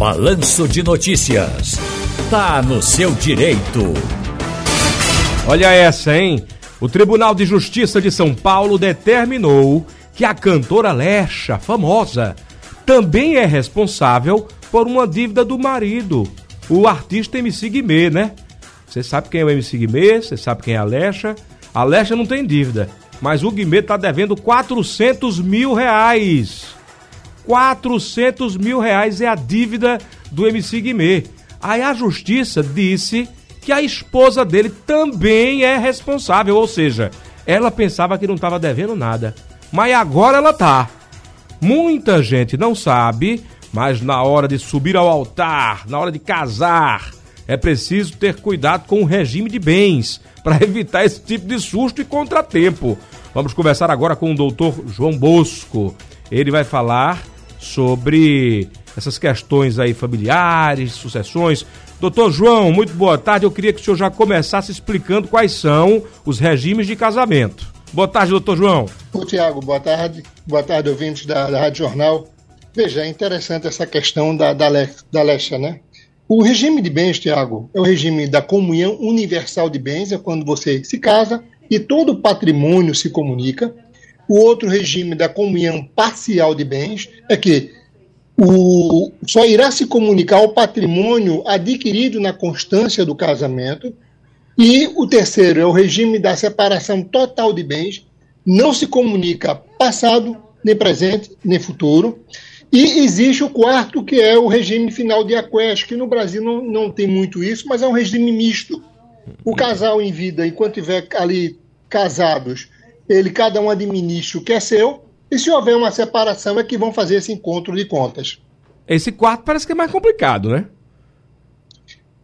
Balanço de Notícias. Tá no seu direito. Olha essa, hein? O Tribunal de Justiça de São Paulo determinou que a cantora Lecha, famosa, também é responsável por uma dívida do marido, o artista MC Guimê, né? Você sabe quem é o MC Guimê, você sabe quem é a Lecha. A Lecha não tem dívida, mas o Guimê tá devendo 400 mil reais. 400 mil reais é a dívida do MC Guimê. Aí a justiça disse que a esposa dele também é responsável, ou seja, ela pensava que não estava devendo nada, mas agora ela tá. Muita gente não sabe, mas na hora de subir ao altar, na hora de casar, é preciso ter cuidado com o regime de bens para evitar esse tipo de susto e contratempo. Vamos conversar agora com o doutor João Bosco. Ele vai falar sobre essas questões aí familiares, sucessões. Doutor João, muito boa tarde. Eu queria que o senhor já começasse explicando quais são os regimes de casamento. Boa tarde, doutor João. Ô, Tiago, boa tarde. Boa tarde, ouvintes da, da Rádio Jornal. Veja, é interessante essa questão da, da, da Lecha, né? O regime de bens, Tiago, é o regime da comunhão universal de bens, é quando você se casa e todo o patrimônio se comunica. O outro regime da comunhão parcial de bens é que o, só irá se comunicar o patrimônio adquirido na constância do casamento. E o terceiro é o regime da separação total de bens, não se comunica passado, nem presente, nem futuro. E existe o quarto, que é o regime final de aquest, que no Brasil não, não tem muito isso, mas é um regime misto. O casal em vida, enquanto estiver ali casados, ele cada um administra o que é seu, e se houver uma separação é que vão fazer esse encontro de contas. Esse quarto parece que é mais complicado, né?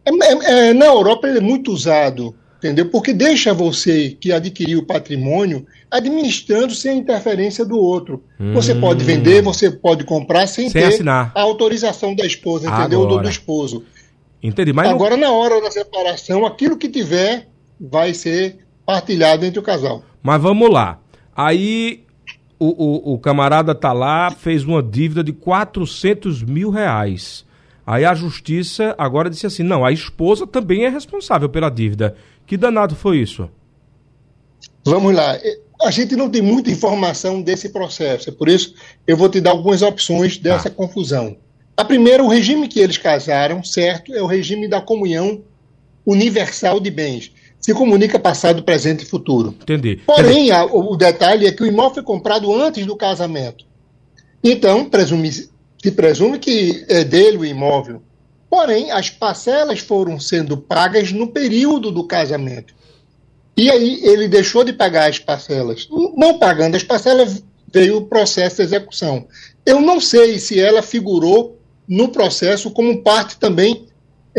É, é, é, na Europa ele é muito usado, entendeu? Porque deixa você que adquiriu o patrimônio administrando sem a interferência do outro. Hum. Você pode vender, você pode comprar sem, sem ter assinar. a autorização da esposa, entendeu? Do, do esposo. Entendi, mas Agora, não... na hora da separação, aquilo que tiver vai ser partilhado entre o casal. Mas vamos lá. Aí o, o, o, camarada tá lá, fez uma dívida de 400 mil reais. Aí a justiça agora disse assim: não, a esposa também é responsável pela dívida. Que danado foi isso? Vamos lá. A gente não tem muita informação desse processo, é por isso eu vou te dar algumas opções dessa ah. confusão. A primeira, o regime que eles casaram, certo, é o regime da comunhão universal de bens se comunica passado, presente e futuro. Entendi. Porém, a, o detalhe é que o imóvel foi comprado antes do casamento. Então, presume, se presume que é dele o imóvel. Porém, as parcelas foram sendo pagas no período do casamento. E aí ele deixou de pagar as parcelas. Não pagando as parcelas, veio o processo de execução. Eu não sei se ela figurou no processo como parte também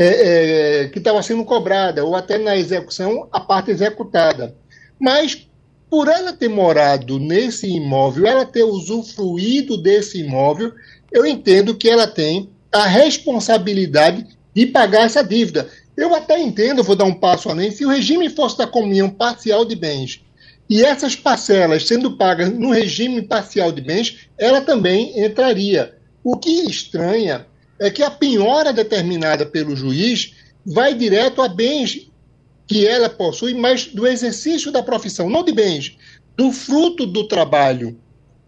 é, é, que estava sendo cobrada, ou até na execução, a parte executada. Mas, por ela ter morado nesse imóvel, ela ter usufruído desse imóvel, eu entendo que ela tem a responsabilidade de pagar essa dívida. Eu até entendo, vou dar um passo além, se o regime fosse da comunhão parcial de bens e essas parcelas sendo pagas no regime parcial de bens, ela também entraria. O que estranha é que a penhora determinada pelo juiz vai direto a bens que ela possui, mas do exercício da profissão, não de bens, do fruto do trabalho.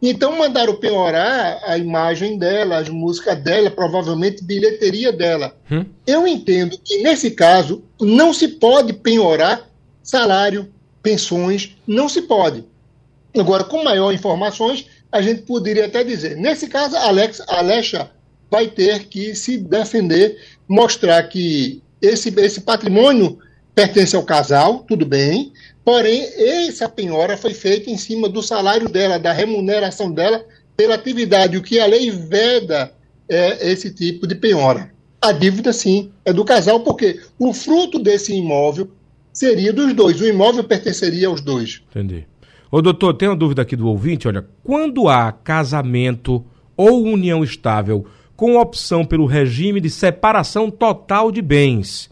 Então mandaram penhorar a imagem dela, as músicas dela, provavelmente bilheteria dela. Hum? Eu entendo que nesse caso não se pode penhorar salário, pensões, não se pode. Agora, com maior informações, a gente poderia até dizer, nesse caso, Alex, Alexa vai ter que se defender, mostrar que esse, esse patrimônio pertence ao casal, tudo bem, porém, essa penhora foi feita em cima do salário dela, da remuneração dela pela atividade, o que a lei veda é esse tipo de penhora. A dívida, sim, é do casal, porque o fruto desse imóvel seria dos dois, o imóvel pertenceria aos dois. Entendi. Ô doutor, tem uma dúvida aqui do ouvinte, olha, quando há casamento ou união estável, com opção pelo regime de separação total de bens.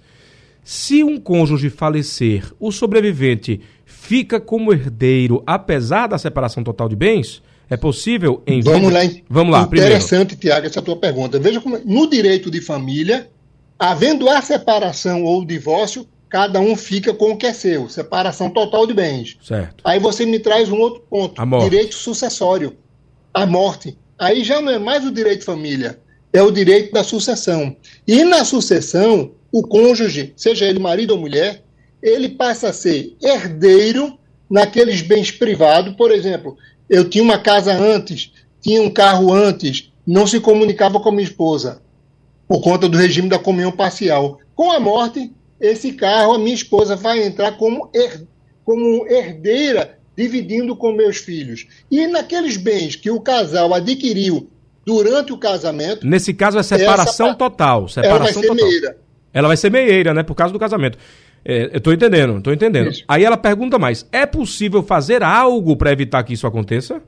Se um cônjuge falecer, o sobrevivente fica como herdeiro apesar da separação total de bens? É possível em Vamos lá, Vamos lá, Interessante, Tiago, essa tua pergunta. Veja como no direito de família, havendo a separação ou o divórcio, cada um fica com o que é seu, separação total de bens. Certo. Aí você me traz um outro ponto, direito sucessório, a morte. Aí já não é mais o direito de família, é o direito da sucessão. E na sucessão, o cônjuge, seja ele marido ou mulher, ele passa a ser herdeiro naqueles bens privados. Por exemplo, eu tinha uma casa antes, tinha um carro antes, não se comunicava com a minha esposa, por conta do regime da comunhão parcial. Com a morte, esse carro, a minha esposa vai entrar como, her, como herdeira, dividindo com meus filhos. E naqueles bens que o casal adquiriu durante o casamento. Nesse caso é separação essa, total. Separação ela vai ser total. meieira. Ela vai ser meieira, né? Por causa do casamento. É, eu tô entendendo, tô entendendo. Isso. Aí ela pergunta mais: é possível fazer algo para evitar que isso aconteça?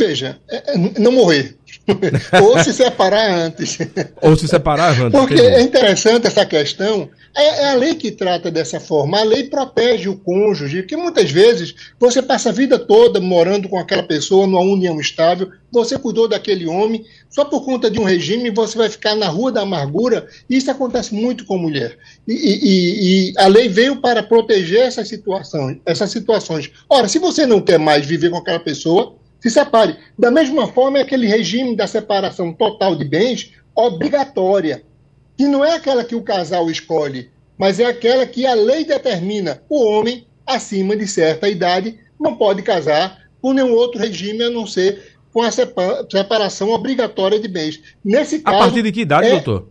Veja, é, é, não morrer. Ou se separar antes. Ou se separar antes. Porque entendi. é interessante essa questão. É, é, a lei que trata dessa forma. A lei protege o cônjuge, porque muitas vezes você passa a vida toda morando com aquela pessoa numa união estável, você cuidou daquele homem, só por conta de um regime você vai ficar na rua da amargura. Isso acontece muito com mulher. E, e, e a lei veio para proteger essas situações, essas situações. Ora, se você não quer mais viver com aquela pessoa, se separe. Da mesma forma, é aquele regime da separação total de bens obrigatória, que não é aquela que o casal escolhe, mas é aquela que a lei determina. O homem, acima de certa idade, não pode casar com nenhum outro regime a não ser com a separação obrigatória de bens. Nesse caso. A partir de que idade, é... doutor?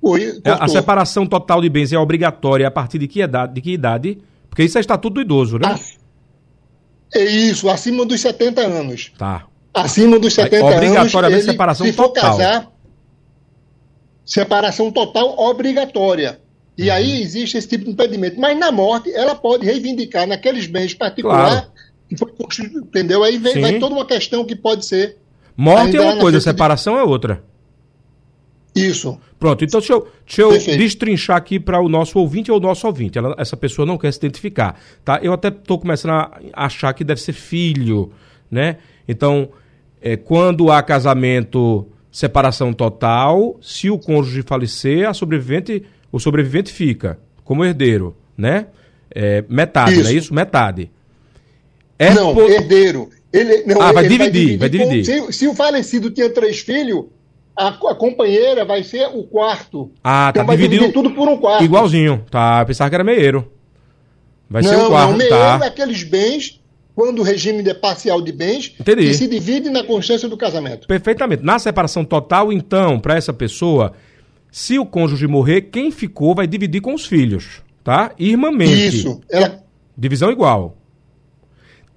Oi, a separação total de bens é obrigatória a partir de que idade? De que idade? Porque isso é estatuto do idoso, né? É isso, acima dos 70 anos. Tá. Acima dos 70 anos. Obrigatoriamente separação se total. Se for casar, separação total obrigatória. E uhum. aí existe esse tipo de impedimento. Mas na morte, ela pode reivindicar naqueles bens particulares claro. que foi entendeu? Aí vem, vai toda uma questão que pode ser. Morte é uma coisa, separação de... é outra. Isso. Pronto, então deixa eu, deixa eu destrinchar aqui para o nosso ouvinte ou o nosso ouvinte. Ela, essa pessoa não quer se identificar, tá? Eu até estou começando a achar que deve ser filho, né? Então, é, quando há casamento, separação total, se o cônjuge falecer, a sobrevivente, o sobrevivente fica como herdeiro, né? É, metade, isso. não é isso? Metade. É não, herdeiro. Ele, não, ah, vai dividir, vai dividir. Vai dividir. Se, se o falecido tinha três filhos, a, a, companheira vai ser o quarto. Ah, então tá vai dividido tudo por um quarto. Igualzinho, tá? Pensava que era meieiro. Vai não, ser o quarto, não, meieiro tá? é aqueles bens, quando o regime é parcial de bens, Entendi. que se divide na consciência do casamento. Perfeitamente. Na separação total, então, para essa pessoa, se o cônjuge morrer, quem ficou vai dividir com os filhos, tá? Irmamente. Isso. Ela... Divisão igual.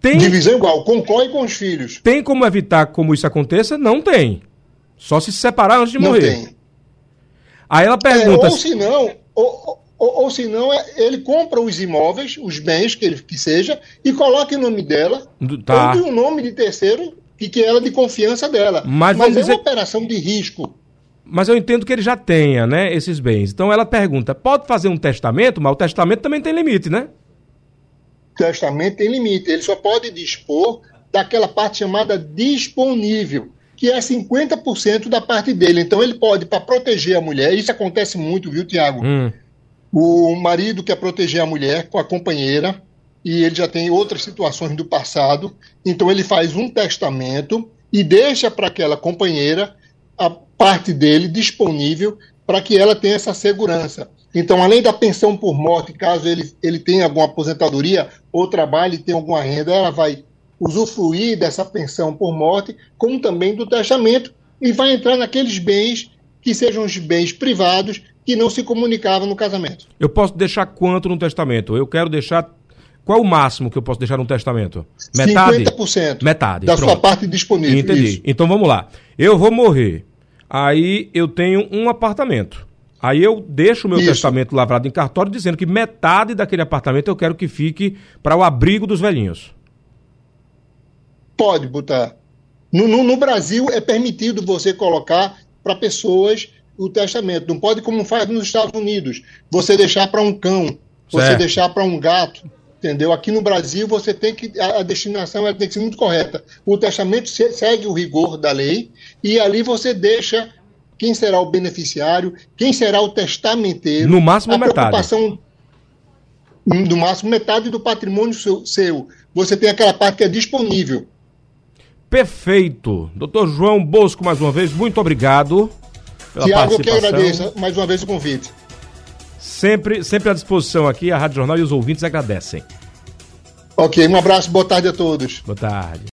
Tem... Divisão igual, concorre com os filhos. Tem como evitar como isso aconteça? Não tem. Só se separar antes de não morrer. Tem. Aí ela pergunta. É, ou se não, ou, ou, ou se não, é, ele compra os imóveis, os bens que ele que seja, e coloca o nome dela, tá. ou um nome de terceiro, e que ela é de confiança dela. Mas, Mas é dizer... uma operação de risco. Mas eu entendo que ele já tenha, né, esses bens. Então ela pergunta: pode fazer um testamento? Mas o testamento também tem limite, né? O testamento tem limite. Ele só pode dispor daquela parte chamada disponível que é 50% da parte dele. Então ele pode, para proteger a mulher, isso acontece muito, viu, Tiago? Hum. O marido quer proteger a mulher com a companheira e ele já tem outras situações do passado, então ele faz um testamento e deixa para aquela companheira a parte dele disponível para que ela tenha essa segurança. Então, além da pensão por morte, caso ele, ele tenha alguma aposentadoria ou trabalhe e tenha alguma renda, ela vai usufruir dessa pensão por morte, como também do testamento, e vai entrar naqueles bens que sejam os bens privados que não se comunicavam no casamento. Eu posso deixar quanto no testamento? Eu quero deixar. Qual é o máximo que eu posso deixar no testamento? Metade? 50%. Metade. Da Pronto. sua parte disponível. Entendi. Isso. Então vamos lá. Eu vou morrer. Aí eu tenho um apartamento. Aí eu deixo o meu Isso. testamento lavrado em cartório dizendo que metade daquele apartamento eu quero que fique para o abrigo dos velhinhos. Pode botar. No, no, no Brasil é permitido você colocar para pessoas o testamento. Não pode como faz nos Estados Unidos. Você deixar para um cão, você deixar para um gato. Entendeu? Aqui no Brasil você tem que a, destinação tem que ser muito correta. O testamento se, segue o rigor da lei e ali você deixa quem será o beneficiário, quem será o testamenteiro. No máximo a metade. Preocupação, no máximo metade do patrimônio seu, seu. Você tem aquela parte que é disponível. Perfeito. Doutor João Bosco, mais uma vez, muito obrigado. Pela Tiago, eu que agradeço mais uma vez o convite. Sempre, sempre à disposição aqui, a Rádio Jornal e os ouvintes agradecem. Ok, um abraço, boa tarde a todos. Boa tarde.